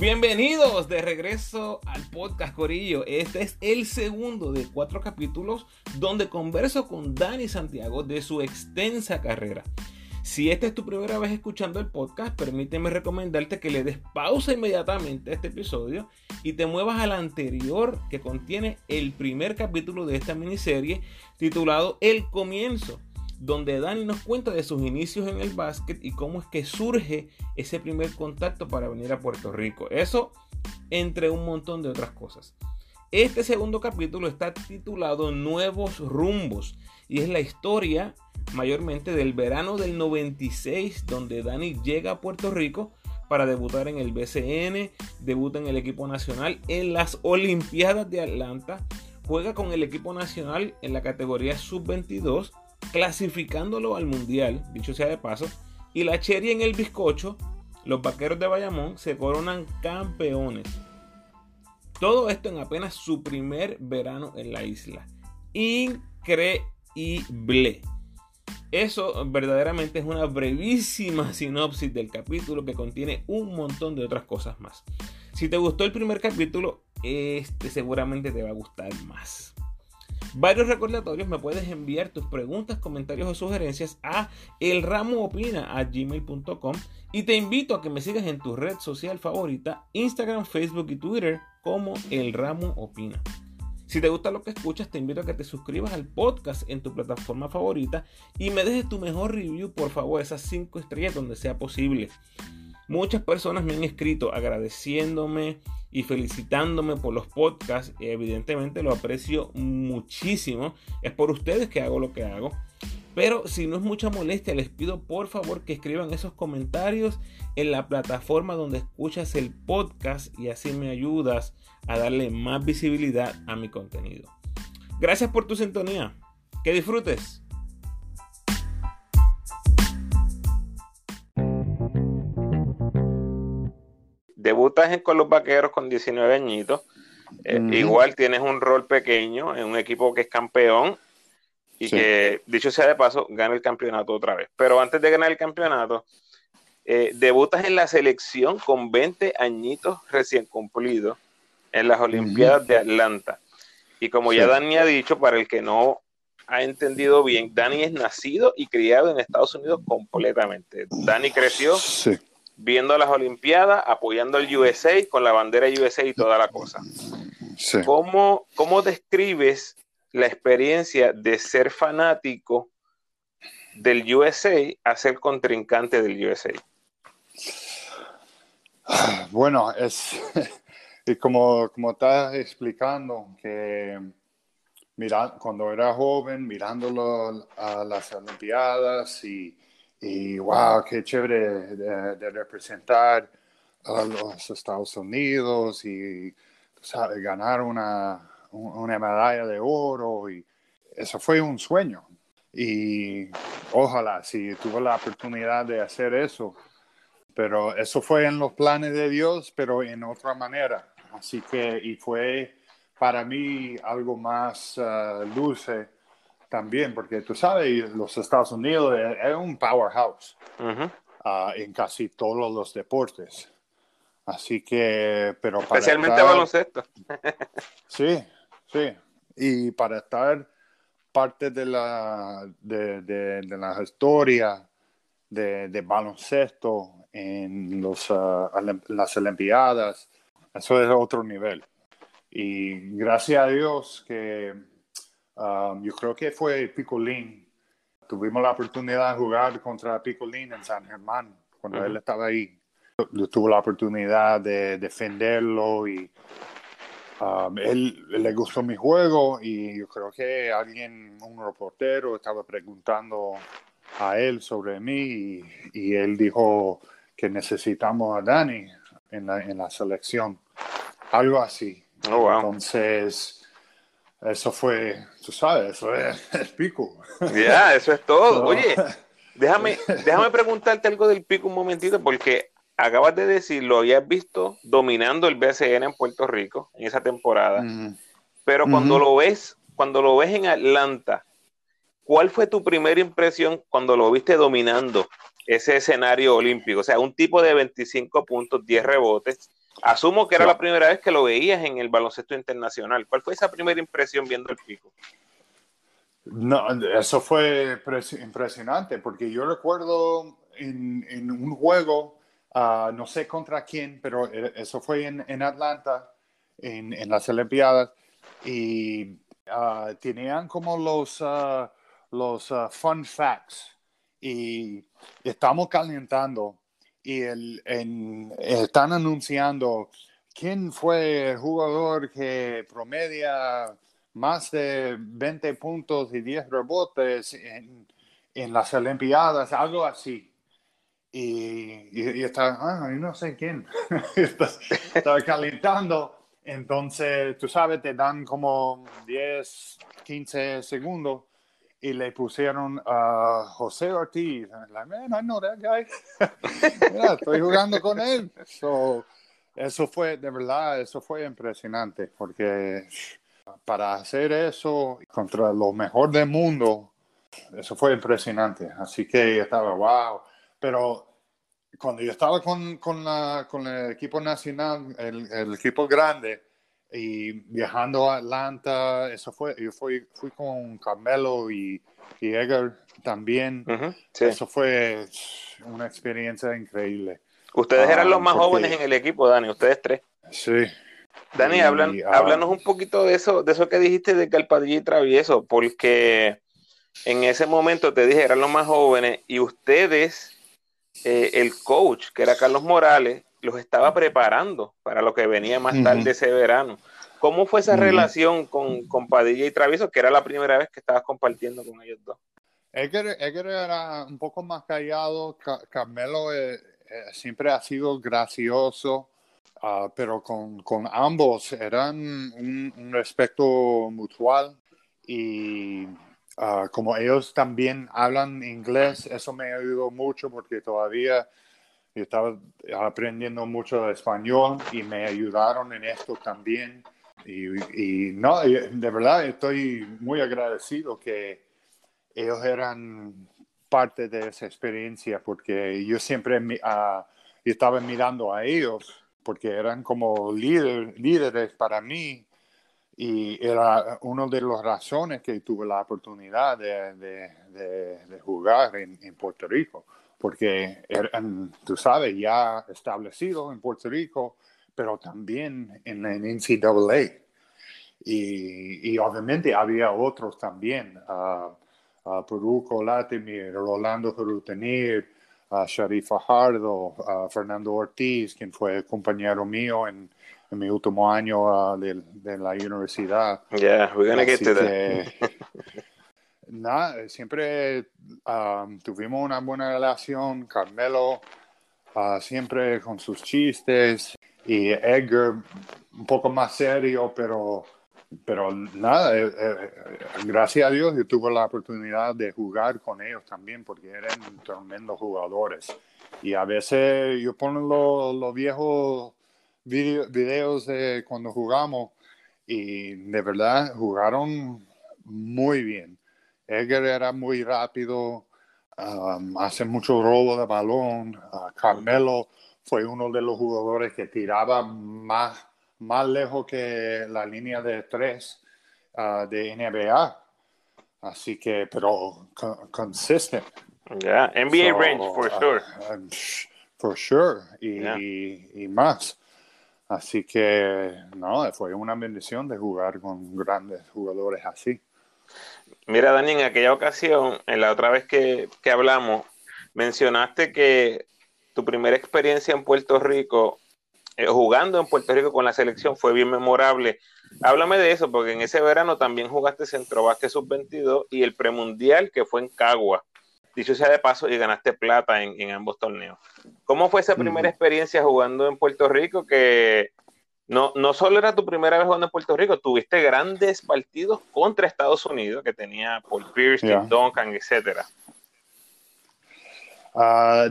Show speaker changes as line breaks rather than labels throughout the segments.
Bienvenidos de regreso al podcast Corillo. Este es el segundo de cuatro capítulos donde converso con Dani Santiago de su extensa carrera. Si esta es tu primera vez escuchando el podcast, permíteme recomendarte que le des pausa inmediatamente a este episodio y te muevas al anterior que contiene el primer capítulo de esta miniserie titulado El Comienzo, donde Dani nos cuenta de sus inicios en el básquet y cómo es que surge ese primer contacto para venir a Puerto Rico. Eso entre un montón de otras cosas. Este segundo capítulo está titulado Nuevos Rumbos y es la historia mayormente del verano del 96 donde Dani llega a Puerto Rico para debutar en el BCN, debuta en el equipo nacional en las Olimpiadas de Atlanta, juega con el equipo nacional en la categoría sub-22 clasificándolo al mundial, dicho sea de paso, y la Cherry en el bizcocho, los vaqueros de Bayamón se coronan campeones. Todo esto en apenas su primer verano en la isla. Increíble. Eso verdaderamente es una brevísima sinopsis del capítulo que contiene un montón de otras cosas más. Si te gustó el primer capítulo, este seguramente te va a gustar más. Varios recordatorios, me puedes enviar tus preguntas, comentarios o sugerencias a elramoopina.gmail.com y te invito a que me sigas en tu red social favorita, Instagram, Facebook y Twitter como El Ramo Opina. Si te gusta lo que escuchas, te invito a que te suscribas al podcast en tu plataforma favorita y me dejes tu mejor review, por favor, esas 5 estrellas donde sea posible. Muchas personas me han escrito agradeciéndome y felicitándome por los podcasts. Evidentemente lo aprecio muchísimo. Es por ustedes que hago lo que hago. Pero si no es mucha molestia, les pido por favor que escriban esos comentarios en la plataforma donde escuchas el podcast y así me ayudas a darle más visibilidad a mi contenido. Gracias por tu sintonía. Que disfrutes. Debutas con los vaqueros con 19 añitos. Eh, igual tienes un rol pequeño en un equipo que es campeón y que, dicho sea de paso, gana el campeonato otra vez. Pero antes de ganar el campeonato, eh, debutas en la selección con 20 añitos recién cumplidos en las Olimpiadas de Atlanta. Y como ya Dani ha dicho, para el que no ha entendido bien, Dani es nacido y criado en Estados Unidos completamente. Dani creció sí viendo las Olimpiadas, apoyando al USA con la bandera USA y toda la cosa. ¿Cómo, ¿Cómo describes la experiencia de ser fanático del USA a ser contrincante del USA?
Bueno, es, como, como estás explicando, que mira, cuando era joven, mirándolo a las Olimpiadas y y wow, qué chévere de, representar a los Estados Unidos y ganar una, una medalla de oro. Y eso fue un sueño. Y ojalá, si tuve la oportunidad de hacer eso, pero eso fue en los planes de Dios, pero en otra manera. Así que, y fue para mí algo más uh, dulce también, porque tú sabes, los Estados Unidos es un powerhouse ah, en casi todos los deportes. Así que, pero
para Especialmente baloncesto.
sí, sí. Y para estar parte de la, de, de, la historia de, de, baloncesto en los, ah, las Olimpiadas, eso es otro nivel. Y gracias a Dios que Um, yo creo que fue Picolín. Tuvimos la oportunidad de jugar contra Picolín en San Germán cuando él estaba ahí. Yo tuve la oportunidad de defenderlo y um, él le gustó mi juego y yo creo que alguien, un reportero, estaba preguntando a él sobre mí y, él dijo que necesitamos a Dani en la, en la selección. Algo así. Oh, Entonces, eso fue, tú sabes, eso es, pico.
Ya, eso es todo. Oye, déjame, déjame preguntarte algo del pico un momentito, porque acabas de decir, lo habías visto dominando el BCN en Puerto Rico en esa temporada, pero cuando lo ves, cuando lo ves en Atlanta, ¿cuál fue tu primera impresión cuando lo viste dominando ese escenario olímpico? O sea, un tipo de 25 puntos, 10 rebotes, Asumo que era la primera vez que lo veías en el baloncesto internacional. ¿Cuál fue esa primera impresión viendo el pico?
No, eso fue impresionante porque yo recuerdo en, un juego, ah, no sé contra quién, pero eso fue en, Atlanta, en, las Olimpiadas, y uh, tenían como los, uh, los fun facts y estamos calentando y el, están anunciando quién fue el jugador que promedia más de 20 puntos y 10 rebotes en, en las Olimpiadas, algo así. Y, y, está, ah, no sé quién, está, calentando. Entonces, tú sabes, te dan como 10, 15 segundos y le pusieron a José Ortiz. Like, man, I know that guy. estoy jugando con él. eso fue, de verdad, eso fue impresionante porque para hacer eso contra lo mejor del mundo, eso fue impresionante. Así que estaba, wow. Pero cuando yo estaba con, con, la, con el equipo nacional, el, el, equipo grande, y viajando a Atlanta, eso fue, yo fui, fui con Carmelo y, y Edgar también. Eso fue una experiencia increíble.
Ustedes eran los ah, más jóvenes en el equipo, Dani, ustedes tres.
Sí.
Dani, hablan, ah, háblanos un poquito de eso, de eso que dijiste de Calpadilla y Travieso, porque en ese momento te dije, eran los más jóvenes y ustedes, eh, el coach, que era Carlos Morales, los estaba preparando para lo que venía más tarde ese verano. ¿Cómo fue esa relación con, con, Padilla y Travieso, que era la primera vez que estabas compartiendo con ellos dos?
Edgar, era un poco más callado, Carmelo eh, eh, siempre ha sido gracioso, ah, pero con, con, ambos eran un, un respeto mutual y ah, como ellos también hablan inglés, eso me ayudó mucho porque todavía estaba aprendiendo mucho español y me ayudaron en esto también. Y, no, de verdad estoy muy agradecido que ellos eran parte de esa experiencia porque yo siempre uh, estaba mirando a ellos porque eran como líder, líderes para mí y era una de las razones que tuve la oportunidad de, jugar en Puerto Rico porque eran, tú sabes, ya establecidos en Puerto Rico, pero también en la NCAA. Y, y obviamente había otros también, uh, uh, Peruco Latimir, Rolando Jerutenir, uh, Sharif Fajardo, Fernando Ortiz, quien fue compañero mío en, en mi último año de, de, la universidad.
Yeah, we're gonna get to that.
nada, siempre um, tuvimos una buena relación. Carmelo uh, siempre con sus chistes y Edgar un poco más serio, pero, pero nada, eh, eh, gracias a Dios yo tuve la oportunidad de jugar con ellos también porque eran tremendos jugadores. Y a veces yo pongo los, viejos videos de cuando jugamos y de verdad jugaron muy bien. Edgar era muy rápido, um, hace mucho robo de balón. Uh, Carmelo fue uno de los jugadores que tiraba más, más lejos que la línea de tres uh, de NBA. Así que, pero consistent.
Yeah, NBA range, for uh, sure.
for sure. Y, y, más. Así que, no, fue una bendición de jugar con grandes jugadores así.
Mira, Dani, en aquella ocasión, en la otra vez que, hablamos, mencionaste que tu primera experiencia en Puerto Rico, eh, jugando en Puerto Rico con la selección, fue bien memorable. Háblame de eso, porque en ese verano también jugaste Centro Sub-22 y el premundial que fue en Cagua. Dicho sea de paso, y ganaste plata en, ambos torneos. ¿Cómo fue esa primera experiencia jugando en Puerto Rico que no, no solo era tu primera vez jugando en Puerto Rico, tuviste grandes partidos contra Estados Unidos, que tenía Paul Pierce, Duncan, etcétera.
Ah,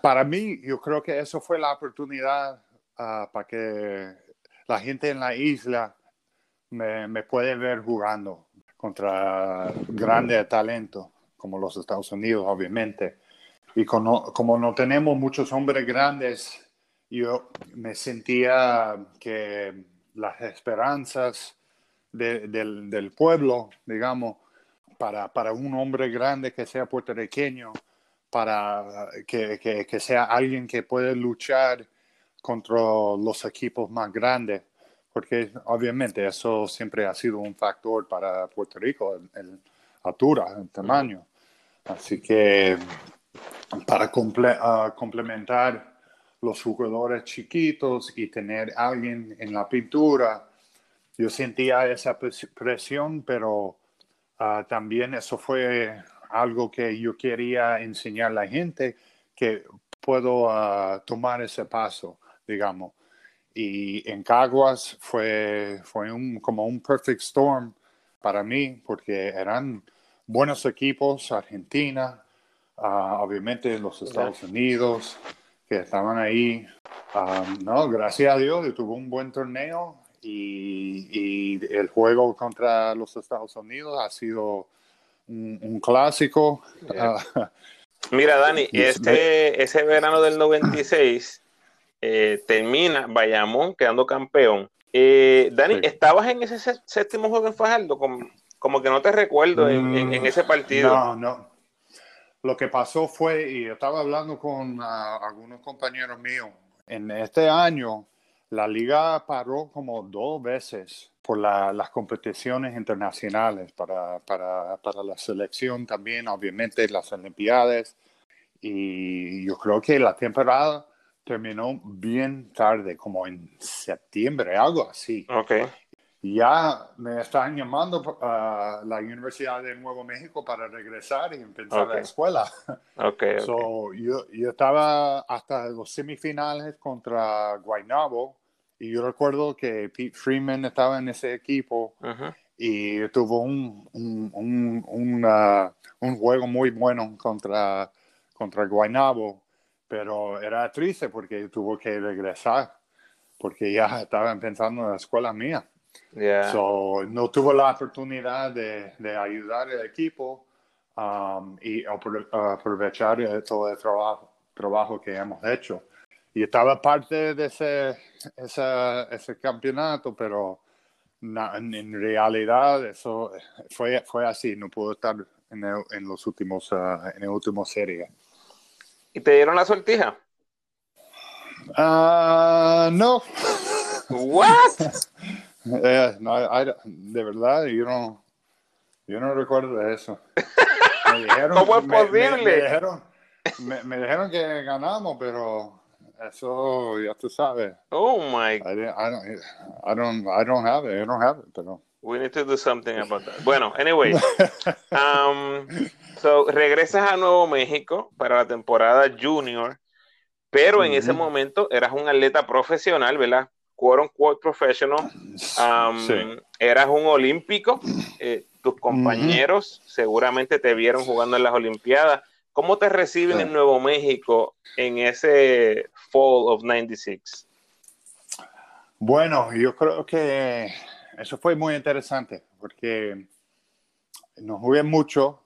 para mí, yo creo que eso fue la oportunidad ah, para que la gente en la isla me, me puede ver jugando contra grandes talentos, como los Estados Unidos, obviamente. Y como no tenemos muchos hombres grandes yo me sentía que las esperanzas del, pueblo, digamos, para, para, un hombre grande que sea puertorriqueño, para que, que, sea alguien que puede luchar contra los equipos más grandes, porque obviamente eso siempre ha sido un factor para Puerto Rico, el, altura, el tamaño. Así que para ah, complementar los jugadores chiquitos y tener alguien en la pintura, yo sentía esa presión, pero ah, también eso fue algo que yo quería enseñar a la gente que puedo ah, tomar ese paso, digamos. Y en Caguas fue, fue un, como un perfect storm para mí, porque eran buenos equipos, Argentina, ah, obviamente los Estados Unidos, que estaban ahí. Ah, no, gracias a Dios, tuvo un buen torneo y, y, el juego contra los Estados Unidos ha sido un, clásico. Ah,
Mira, Dani, este, ese verano del 96 eh, termina Bayamón quedando campeón. Eh, Dani, ¿estabas en ese séptimo juego en Fajardo? Como, como que no te recuerdo en, en, ese partido.
No, no. Lo que pasó fue, y yo estaba hablando con ah, algunos compañeros míos, en este año la liga paró como dos veces por las competiciones internacionales para, para, para, la selección también, obviamente las Olimpiadas. Y yo creo que la temporada terminó bien tarde, como en septiembre, algo así.
Okay
ya me están llamando a la Universidad de Nuevo México para regresar y empezar la escuela.
Okay,
so, yo, yo, estaba hasta los semifinales contra Guaynabo y yo recuerdo que Pete Freeman estaba en ese equipo y tuvo un, un, un, un, juego muy bueno contra, contra Guaynabo, pero era triste porque tuvo que regresar porque ya estaba pensando en la escuela mía. So, no tuvo la oportunidad de, de ayudar al equipo um, y aprovechar todo el trabajo, trabajo que hemos hecho. Y estaba parte de ese, ese, ese campeonato, pero en realidad eso fue, fue así, no pudo estar en, en los últimos, uh, en el último serie.
¿Y te dieron la sortija?
Uh, no.
What?
Eh, no, de verdad, yo no, yo no recuerdo eso.
Me dijeron, ¿Cómo es posible?
Me, dijeron, me, dijeron, que ganamos, pero eso ya tú sabes.
Oh my.
I, I, don't, I don't, I don't have it. I don't have it, pero.
We need to do something about that. Bueno, anyway. Um, so, regresas a Nuevo México para la temporada junior, pero en ese momento eras un atleta profesional, ¿verdad? Quote unquote professional, eras un olímpico, eh, tus compañeros seguramente te vieron jugando en las Olimpiadas. ¿Cómo te reciben en Nuevo México en ese Fall of 96?
Bueno, yo creo que eso fue muy interesante porque nos jugué mucho.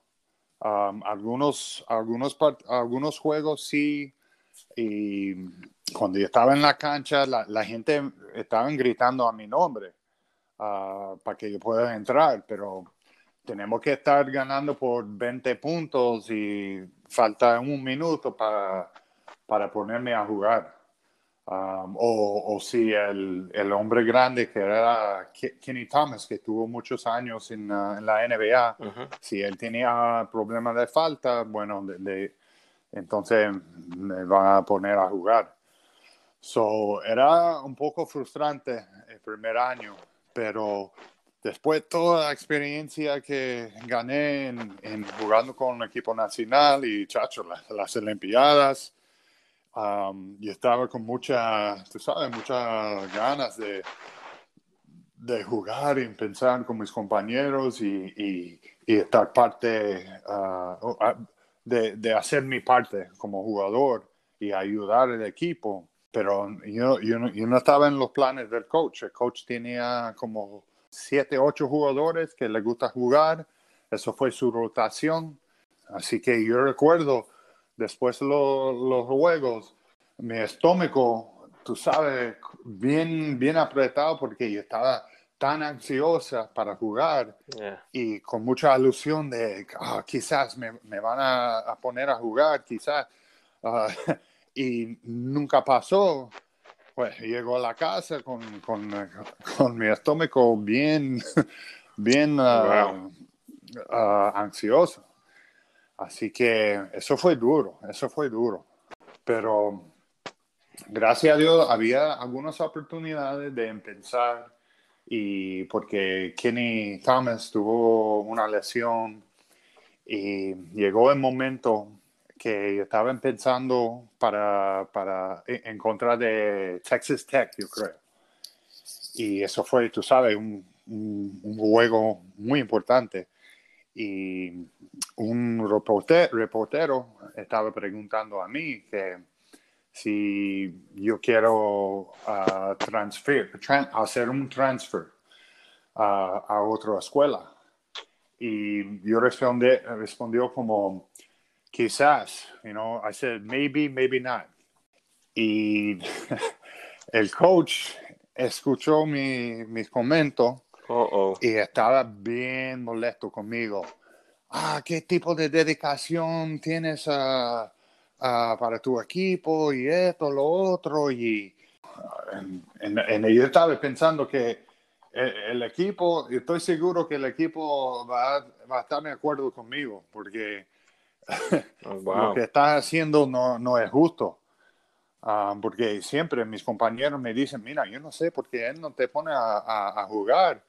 algunos, algunos, algunos juegos sí, y cuando yo estaba en la cancha, la, la gente estaba gritando a mi nombre ah, para que yo pueda entrar, pero tenemos que estar ganando por 20 puntos y falta un minuto para, para ponerme a jugar. Um, o, o, si el, el, hombre grande que era Kenny Thomas, que tuvo muchos años en, uh, en la NBA, si él tenía problemas de falta, bueno, entonces me van a poner a jugar. So, era un poco frustrante el primer año, pero después toda la experiencia que gané en, jugando con el equipo nacional y chacho, las, las Olimpiadas, um, y estaba con mucha, sabes, muchas ganas de, de jugar y pensar con mis compañeros y, y, estar parte, uh, de, de hacer mi parte como jugador y ayudar al equipo pero yo, yo, no, yo, no, estaba en los planes del coach. El coach tenía como siete, ocho jugadores que le gusta jugar. Eso fue su rotación. Así que yo recuerdo, después de los juegos, mi estómago tú sabes, bien, bien apretado porque yo estaba tan ansiosa para jugar y con mucha alusión de ah, quizás me, van a, poner a jugar, quizás. Ah, y nunca pasó. Pues llego a la casa con, mi estómago bien, bien ah, ansioso. Así que eso fue duro, eso fue duro. Pero gracias a Dios había algunas oportunidades de empezar y porque Kenny Thomas tuvo una lesión y llegó el momento que estaba pensando para, para en contra de Texas Tech, yo creo. Y eso fue, tú sabes, un, un, juego muy importante. Y un reportero estaba preguntando a mí que si yo quiero uh, transfer, hacer un transfer a otra escuela. Y yo respondí, respondió como, quizás, you know, I said, maybe, maybe not. Y el coach escuchó mi, mis comentarios y estaba bien molesto conmigo. Ah, ¿qué tipo de dedicación tienes a para tu equipo y esto, lo otro. Y en, en, yo estaba pensando que el, equipo, estoy seguro que el equipo va, va, a estar de acuerdo conmigo, porque oh, lo que estás haciendo no, no es justo. Ah, porque siempre mis compañeros me dicen, mira, yo no sé por qué él no te pone a, a, jugar,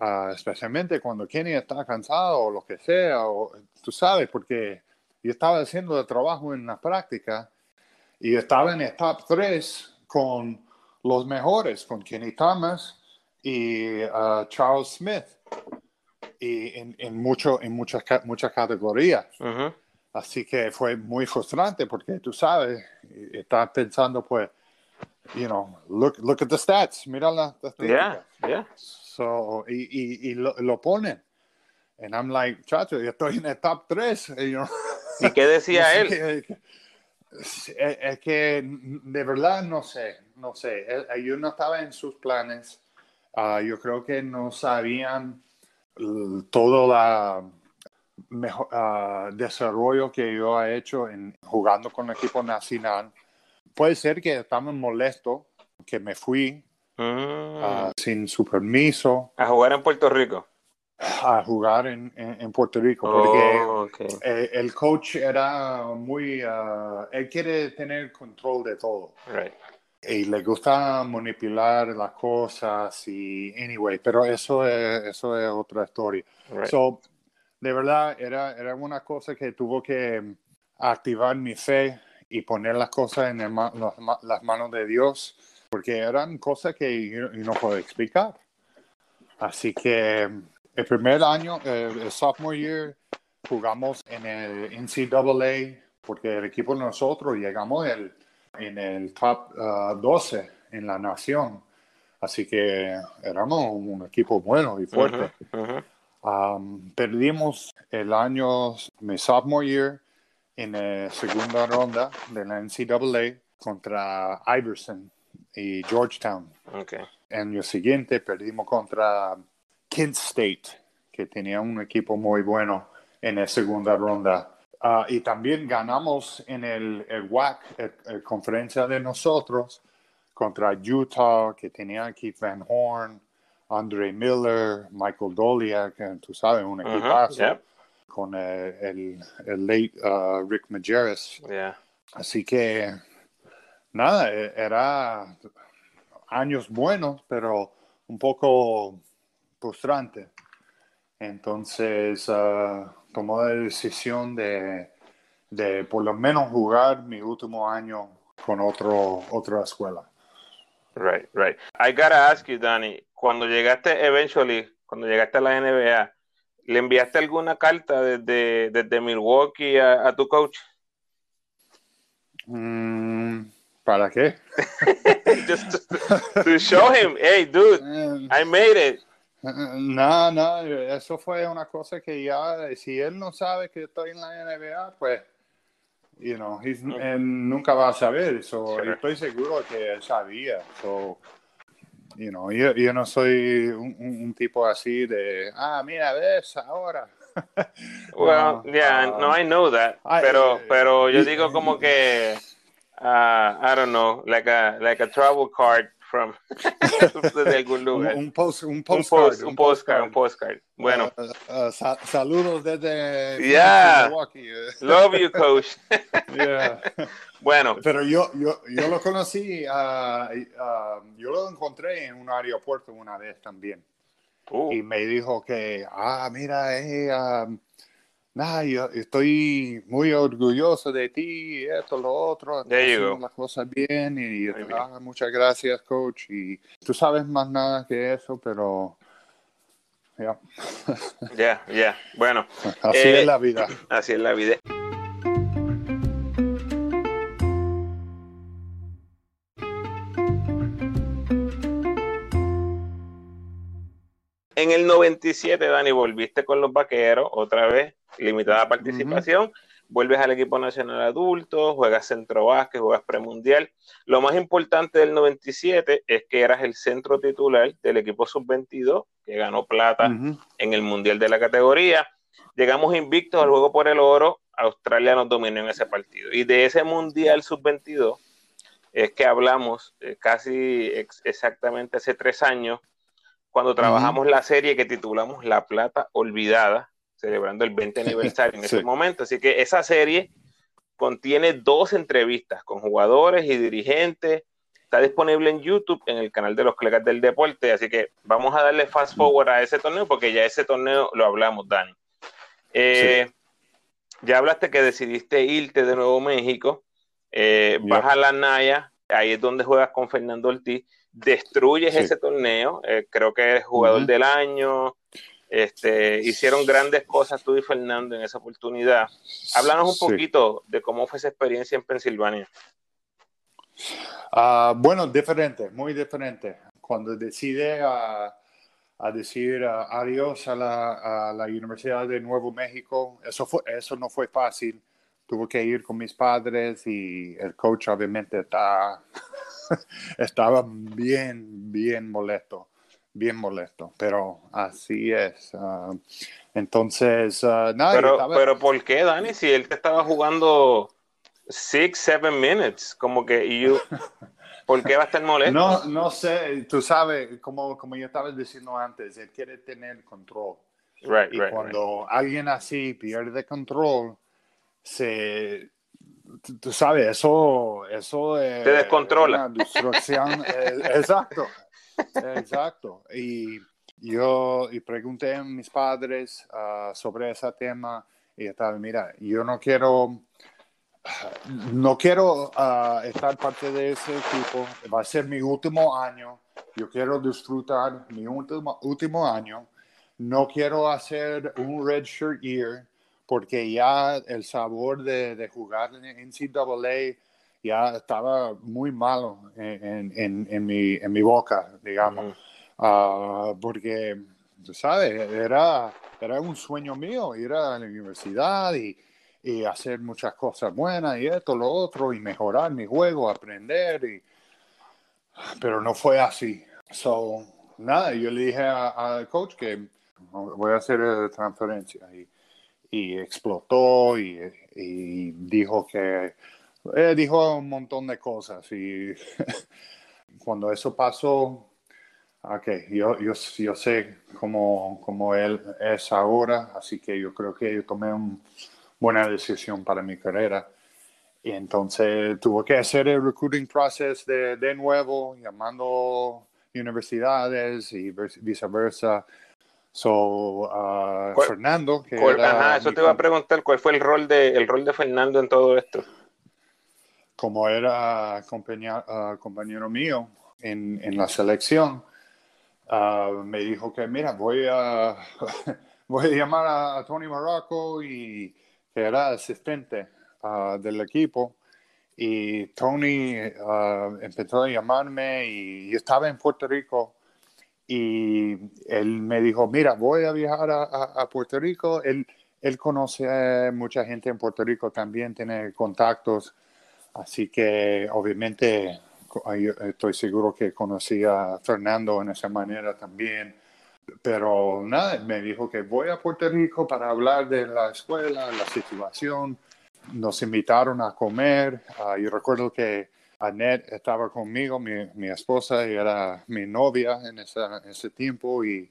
ah, especialmente cuando Kenny está cansado o lo que sea, o, tú sabes, porque yo estaba haciendo el trabajo en la práctica y estaba en el top 3 con los mejores, con Kenny Thomas y uh, Charles Smith, y en, en, mucho, en muchas, muchas categorías. Así que fue muy frustrante porque tú sabes, estás pensando, pues, you know, look, look at the stats, mira las
estadísticas. Yeah, yeah.
So, y, y, y lo, lo, ponen. And I'm like, chacho, yo estoy en el top 3. Y yo,
¿Y qué decía él?
Es que de verdad no sé, no sé. Yo no estaba en sus planes. Ah, yo creo que no sabían todo la mejor uh, desarrollo que yo he hecho en jugando con el equipo nacional. Puede ser que estaban molestos que me fui mm. sin su permiso.
A jugar en Puerto Rico
a jugar en, en, Puerto Rico porque oh, el coach era muy uh, él quiere tener control de todo y le gusta manipular las cosas y anyway pero eso es eso es otra historia. So de verdad era era una cosa que tuvo que activar mi fe y poner las cosas en las manos de Dios porque eran cosas que yo no puedo explicar. Así que el primer año, el sophomore year, jugamos en el NCAA porque el equipo de nosotros llegamos el, en el top 12 uh, en la nación. Así que éramos un equipo bueno y fuerte. Um, perdimos el año, mi sophomore year, en la segunda ronda de la NCAA contra Iverson y Georgetown.
Okay.
El año siguiente perdimos contra Kent State, que tenía un equipo muy bueno en la segunda ronda. Ah, y también ganamos en el, el WAC, el, conferencia de nosotros, contra Utah, que tenía Keith Van Horn, Andre Miller, Michael Dolia, que tú sabes, un equipazo, con el, el, late uh, Rick Majerus. Así que, nada, e, era años buenos, pero un poco frustrante. Entonces uh, tomó la decisión de, de por lo menos jugar mi último año con otro, otra escuela.
Right, right. I gotta ask you, Danny, cuando llegaste eventually, cuando llegaste a la NBA, ¿le enviaste alguna carta desde, desde Milwaukee a, tu coach?
Mm, ¿Para qué?
Just to, to, show him, hey, dude. I made it.
No, no, eso fue una cosa que ya, si él no sabe que estoy en la NBA, pues you know, él nunca va a saber. So, Estoy seguro que él sabía. So, you know, yo, yo no soy un, un, tipo así de, ah, mira, ves ahora.
well, yeah, uh, no, I know that. pero, eh, pero yo digo como que, uh, I don't know, like a, like a travel card from de algún lugar.
Un, post, un postcard.
Un, postcard, un postcard. Bueno.
Uh, uh, sa saludos desde
yeah. Milwaukee. Love you, coach.
yeah.
Bueno.
Pero yo, yo, yo lo conocí, uh, yo lo encontré en un aeropuerto una vez también. Uh. Y me dijo que, ah, mira, eh, nada, yo estoy muy orgulloso de ti, esto, lo otro, haciendo las cosas bien y, ah, muchas gracias, coach. Y tú sabes más nada que eso, pero
ya. Ya, ya, bueno.
Así es eh, la vida.
Así es la vida. En el 97, Dani, volviste con los vaqueros otra vez limitada participación. Vuelves al equipo nacional adulto, juegas centro básquet, juegas premundial. Lo más importante del 97 es que eras el centro titular del equipo sub-22, que ganó plata en el mundial de la categoría. Llegamos invictos al juego por el oro. Australia nos dominó en ese partido. Y de ese mundial sub-22 es que hablamos eh, casi exactamente hace tres años, cuando trabajamos la serie que titulamos La Plata Olvidada, celebrando el 20 aniversario en ese momento. Así que esa serie contiene dos entrevistas con jugadores y dirigentes. Está disponible en YouTube, en el canal de los colegas del deporte. Así que vamos a darle fast forward a ese torneo porque ya ese torneo lo hablamos, Dani. Eh, ya hablaste que decidiste irte de Nuevo México. Eh, Vas a la Naya, ahí es donde juegas con Fernando Ortiz. Destruyes ese torneo. Eh, creo que eres jugador del año. Este, hicieron grandes cosas tú y Fernando en esa oportunidad. Háblanos un poquito de cómo fue esa experiencia en Pensilvania.
Ah, bueno, diferente, muy diferente. Cuando decide a, decir adiós a la, Universidad de Nuevo México, eso, fue, eso no fue fácil. Tuve que ir con mis padres y el coach obviamente está, estaba bien, bien molesto bien molesto, pero así es. Ah, entonces, uh, nada.
Pero, pero ¿por qué, Dani? Si él te estaba jugando six, seven minutes, como que yo, ¿por qué va a estar molesto?
No, no sé, tú sabes, como, como yo estaba diciendo antes, él quiere tener control.
Right,
y cuando alguien así pierde control, se tú sabes, eso, eso
es te descontrola.
Una destrucción. Eh, exacto, Exacto. Y yo y pregunté a mis padres uh, sobre ese tema y tal, mira, yo no quiero, no quiero uh, estar parte de ese equipo, va a ser mi último año, yo quiero disfrutar mi último, último año, no quiero hacer un red shirt year porque ya el sabor de, de jugar en NCAA ya estaba muy malo en, en, en, mi, en mi, boca, digamos. Ah, porque, tú sabes, era, era un sueño mío ir a la universidad y, y, hacer muchas cosas buenas y esto, lo otro, y mejorar mi juego, aprender. Y, pero no fue así. So, nada, yo le dije al coach que voy a hacer transferencia y, y explotó y, y dijo que eh, dijo un montón de cosas y cuando eso pasó, okay, yo, yo, yo sé cómo, cómo, él es ahora, así que yo creo que yo tomé una buena decisión para mi carrera. Y entonces tuve que hacer el recruiting process de, de nuevo, llamando universidades y viceversa. So, uh, Fernando, que
eso te iba a preguntar, ¿cuál fue el rol de, el rol de Fernando en todo esto?
Como era compañero, ah, compañero mío en, la selección, ah, me dijo que, mira, voy a, voy a llamar a, Tony Morocco, y que era asistente ah, del equipo. Y Tony empezó a llamarme y estaba en Puerto Rico y él me dijo, mira, voy a viajar a, a Puerto Rico. Él, él conoce mucha gente en Puerto Rico también, tiene contactos, así que obviamente estoy seguro que conocía a Fernando en esa manera también. Pero nada, me dijo que voy a Puerto Rico para hablar de la escuela, la situación. Nos invitaron a comer. Ah, yo recuerdo que Annette estaba conmigo, mi, mi esposa, y era mi novia en, ese tiempo, y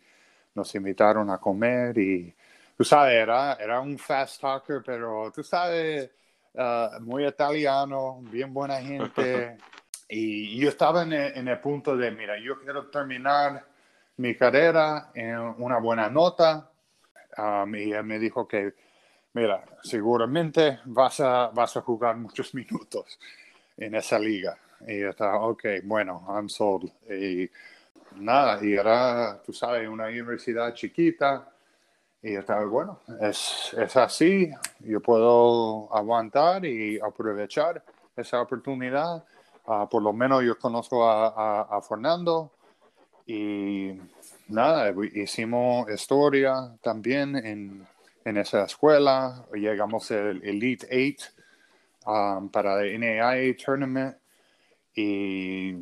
nos invitaron a comer. Y tú sabes, era, era un fast talker, pero tú sabes, ah, muy italiano, bien buena gente. Y yo estaba en el, punto de, mira, yo quiero terminar mi carrera en una buena nota. Um, y él me dijo que, mira, seguramente vas a, vas a jugar muchos minutos en esa liga. Y yo estaba, ok, bueno, I'm sold. Y nada, y era, tú sabes, una universidad chiquita. Y yo estaba, bueno, es, es así, yo puedo aguantar y aprovechar esa oportunidad Ah, por lo menos yo conozco a, Fernando y nada, hicimos historia también en, en esa escuela. Llegamos al Elite Eight um, para el NAIA Tournament y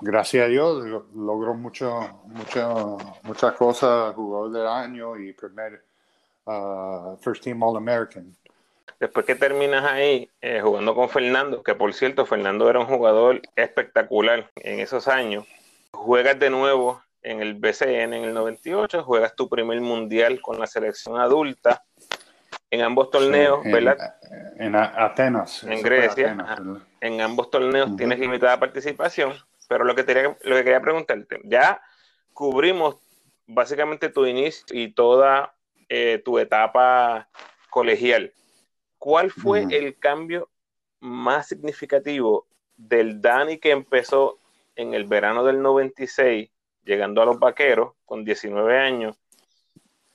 gracias a Dios logró mucho, mucho, muchas cosas, jugador del año y primer uh, First Team All American.
Después que terminas ahí eh, jugando con Fernando, que por cierto, Fernando era un jugador espectacular en esos años, juegas de nuevo en el BCN en el 98, juegas tu primer mundial con la selección adulta en ambos torneos, ¿verdad?
En Atenas.
En Grecia. en ambos torneos tienes limitada participación, pero lo que, lo que quería preguntarte, ya cubrimos básicamente tu inicio y toda eh, tu etapa colegial. ¿Cuál fue el cambio más significativo del Dani que empezó en el verano del 96, llegando a los Vaqueros con 19 años,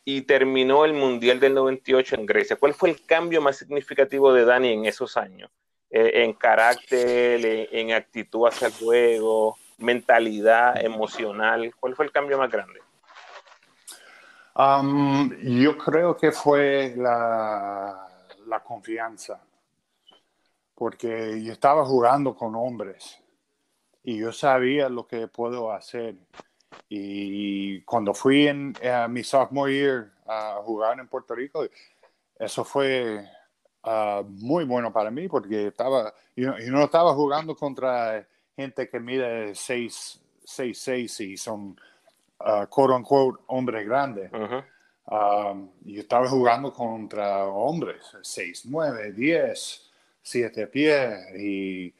y terminó el Mundial del 98 en Grecia? ¿Cuál fue el cambio más significativo de Dani en esos años? Eh, en carácter, en, actitud hacia el juego, mentalidad emocional. ¿Cuál fue el cambio más grande?
Um, yo creo que fue la, confianza, porque yo estaba jugando con hombres y yo sabía lo que puedo hacer. Y cuando fui en mi sophomore year a jugar en Puerto Rico, eso fue ah, muy bueno para mí porque estaba, yo, no estaba jugando contra gente que mide 6, 6, y son uh, quote unquote hombres grandes. Um, yo estaba jugando contra hombres, 6, 9, 10, 7 pies, y,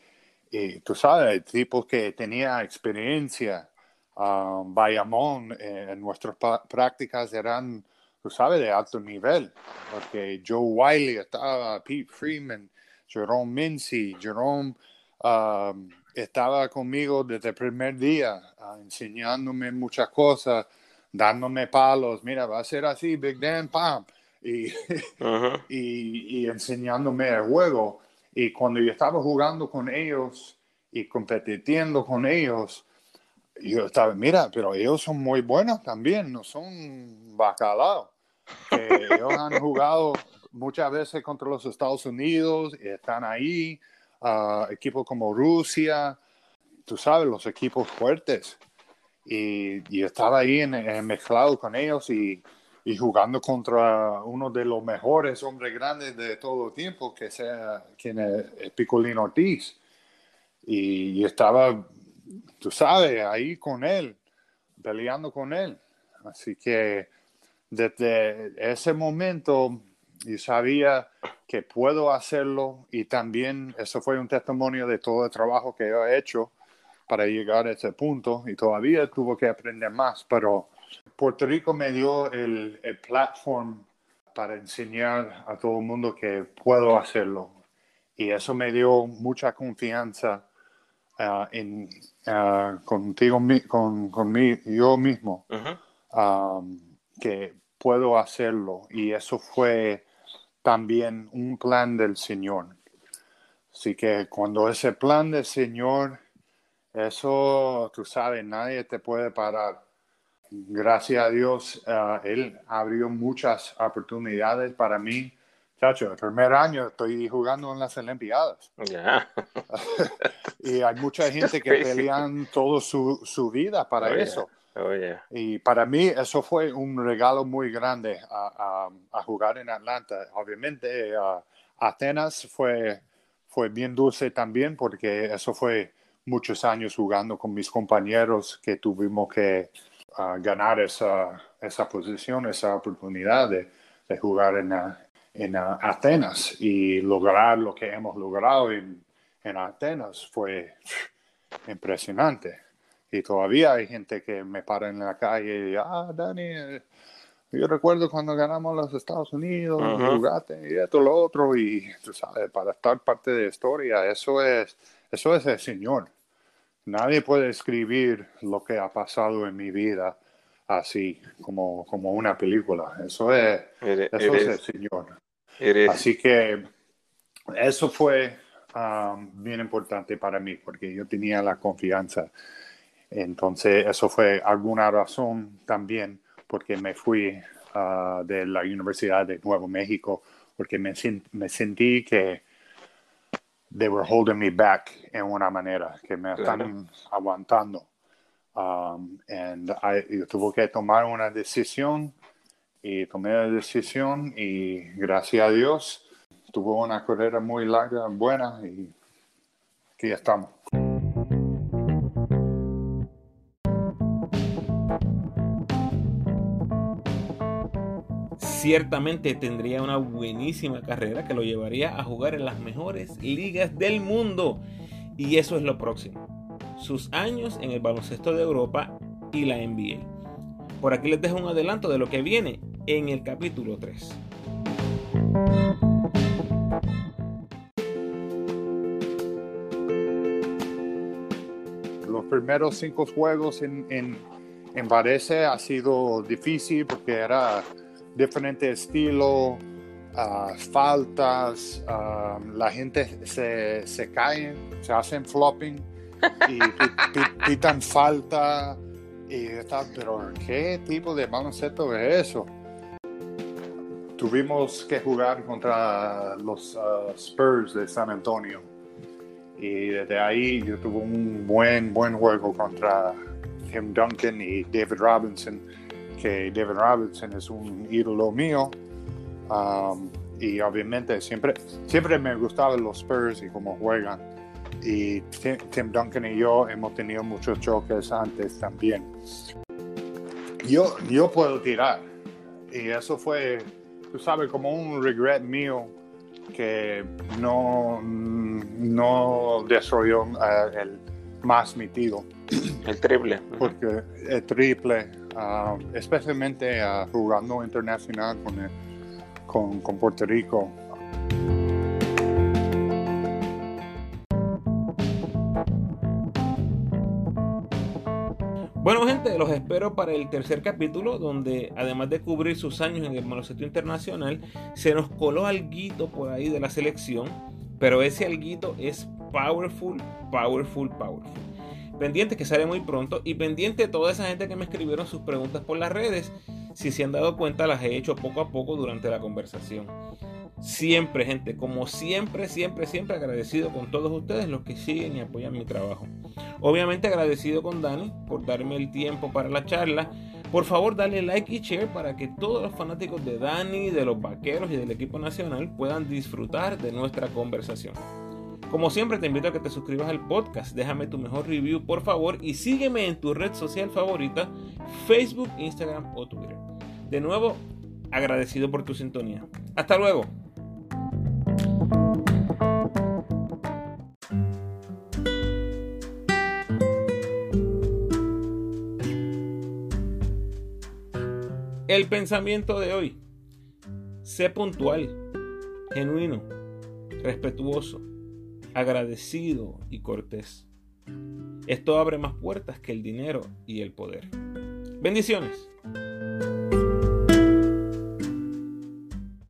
y, tú sabes, tipos que tenía experiencia. Um, Bayamón, eh, en nuestras prácticas eran, tú sabes, de alto nivel, porque Joe Wiley estaba, Pete Freeman, Jerome Mincy, Jerome um, estaba conmigo desde el primer día, uh, enseñándome muchas cosas dándome palos, mira, va a ser así, Big Dan, pam, y, y, enseñándome el juego. Y cuando yo estaba jugando con ellos y competiendo con ellos, yo estaba, mira, pero ellos son muy buenos también, no son bacalao. ellos han jugado muchas veces contra los Estados Unidos y están ahí, uh, equipos como Rusia, tú sabes, los equipos fuertes y, estaba ahí en, mezclado con ellos y, y, jugando contra uno de los mejores hombres grandes de todo tiempo, que sea quien es, Picolino Ortiz. Y, estaba, tú sabes, ahí con él, peleando con él. Así que desde ese momento yo sabía que puedo hacerlo y también eso fue un testimonio de todo el trabajo que yo he hecho para llegar a ese punto y todavía tuvo que aprender más, pero Puerto Rico me dio el, el platform para enseñar a todo el mundo que puedo hacerlo. Y eso me dio mucha confianza uh, en, uh, contigo, con, con mí, yo mismo, um, que puedo hacerlo. Y eso fue también un plan del Señor. Así que cuando ese plan del Señor eso, tú sabes, nadie te puede parar. gracias a Dios, uh, Él abrió muchas oportunidades para mí. Chacho, el primer año estoy jugando en las Olimpiadas.
Ya.
y hay mucha gente que pelean toda su, su vida para
Oh, yeah.
Y para mí eso fue un regalo muy grande a, jugar en Atlanta. Obviamente uh, Atenas fue, fue bien dulce también porque eso fue muchos años jugando con mis compañeros que tuvimos que ganar esa, esa posición, esa oportunidad de, jugar en, en Atenas y lograr lo que hemos logrado en, en Atenas fue impresionante. Y todavía hay gente que me para en la calle y, ah, Dani, eh, yo recuerdo cuando ganamos los Estados Unidos,
Ujú.
jugaste y esto, lo otro, y tú sabes, para estar parte de la historia, eso es, eso es el Señor. Nadie puede escribir lo que ha pasado en mi vida así, como, como una película. Eso es,
It, it
eso es el. Señor.
It is.
Así que eso fue um, bien importante para mí porque yo tenía la confianza. Entonces, eso fue alguna razón también porque me fui uh, de la Universidad de Nuevo México porque me, me sentí que they were holding me back en una manera, que me
Claro.
están aguantando. Um, and I, yo tuve que tomar una decisión y tomé la decisión y gracias a Dios tuvo una carrera muy larga, buena y aquí estamos.
Ciertamente tendría una buenísima carrera que lo llevaría a jugar en las mejores ligas del mundo. Y eso es lo próximo. Sus años en el baloncesto de Europa y la NBA. Por aquí les dejo un adelanto de lo que viene en el capítulo 3.
Los primeros cinco juegos en, en, en Varese ha sido difícil porque era diferente estilo, ah, faltas, ah, la gente se, se cae, se hacen flopping y pi- pi- pitan falta. Y está, pero ¿qué tipo de baloncesto es eso? Tuvimos que jugar contra los ah, Spurs de San Antonio. Y desde ahí yo tuve un buen, buen juego contra Tim Duncan y David Robinson, que David Robinson es un ídolo mío. Um, y obviamente siempre, siempre me gustaban los Spurs y cómo juegan. Y Tim, Tim Duncan y yo hemos tenido muchos choques antes también. Yo, yo puedo tirar. Y eso fue, tú sabes, como un regret mío que no, no desarrolló eh, el más mi tiro,
El triple.
porque el triple, ah, especialmente ah, jugando internacional con, con Puerto Rico,
Bueno, gente, los espero para el tercer capítulo, donde además de cubrir sus años en el baloncesto internacional, se nos coló alguito por ahí de la selección, pero ese alguito es powerful, powerful, powerful. Pendiente que sale muy pronto y pendiente de toda esa gente que me escribieron sus preguntas por las redes. Si se han dado cuenta, las he hecho poco a poco durante la conversación. Siempre, gente, como siempre, siempre, siempre agradecido con todos ustedes los que siguen y apoyan mi trabajo. Obviamente agradecido con Dani por darme el tiempo para la charla. Por favor, dale like y share para que todos los fanáticos de Dani, de los vaqueros y del equipo nacional puedan disfrutar de nuestra conversación. Como siempre, te invito a que te suscribas al podcast, déjame tu mejor review por favor y sígueme en tu red social favorita, Facebook, Instagram o Twitter. De nuevo, agradecido por tu sintonía. Hasta luego. El pensamiento de hoy. Sé puntual, genuino, respetuoso, agradecido y cortés. Esto abre más puertas que el dinero y el poder. Bendiciones.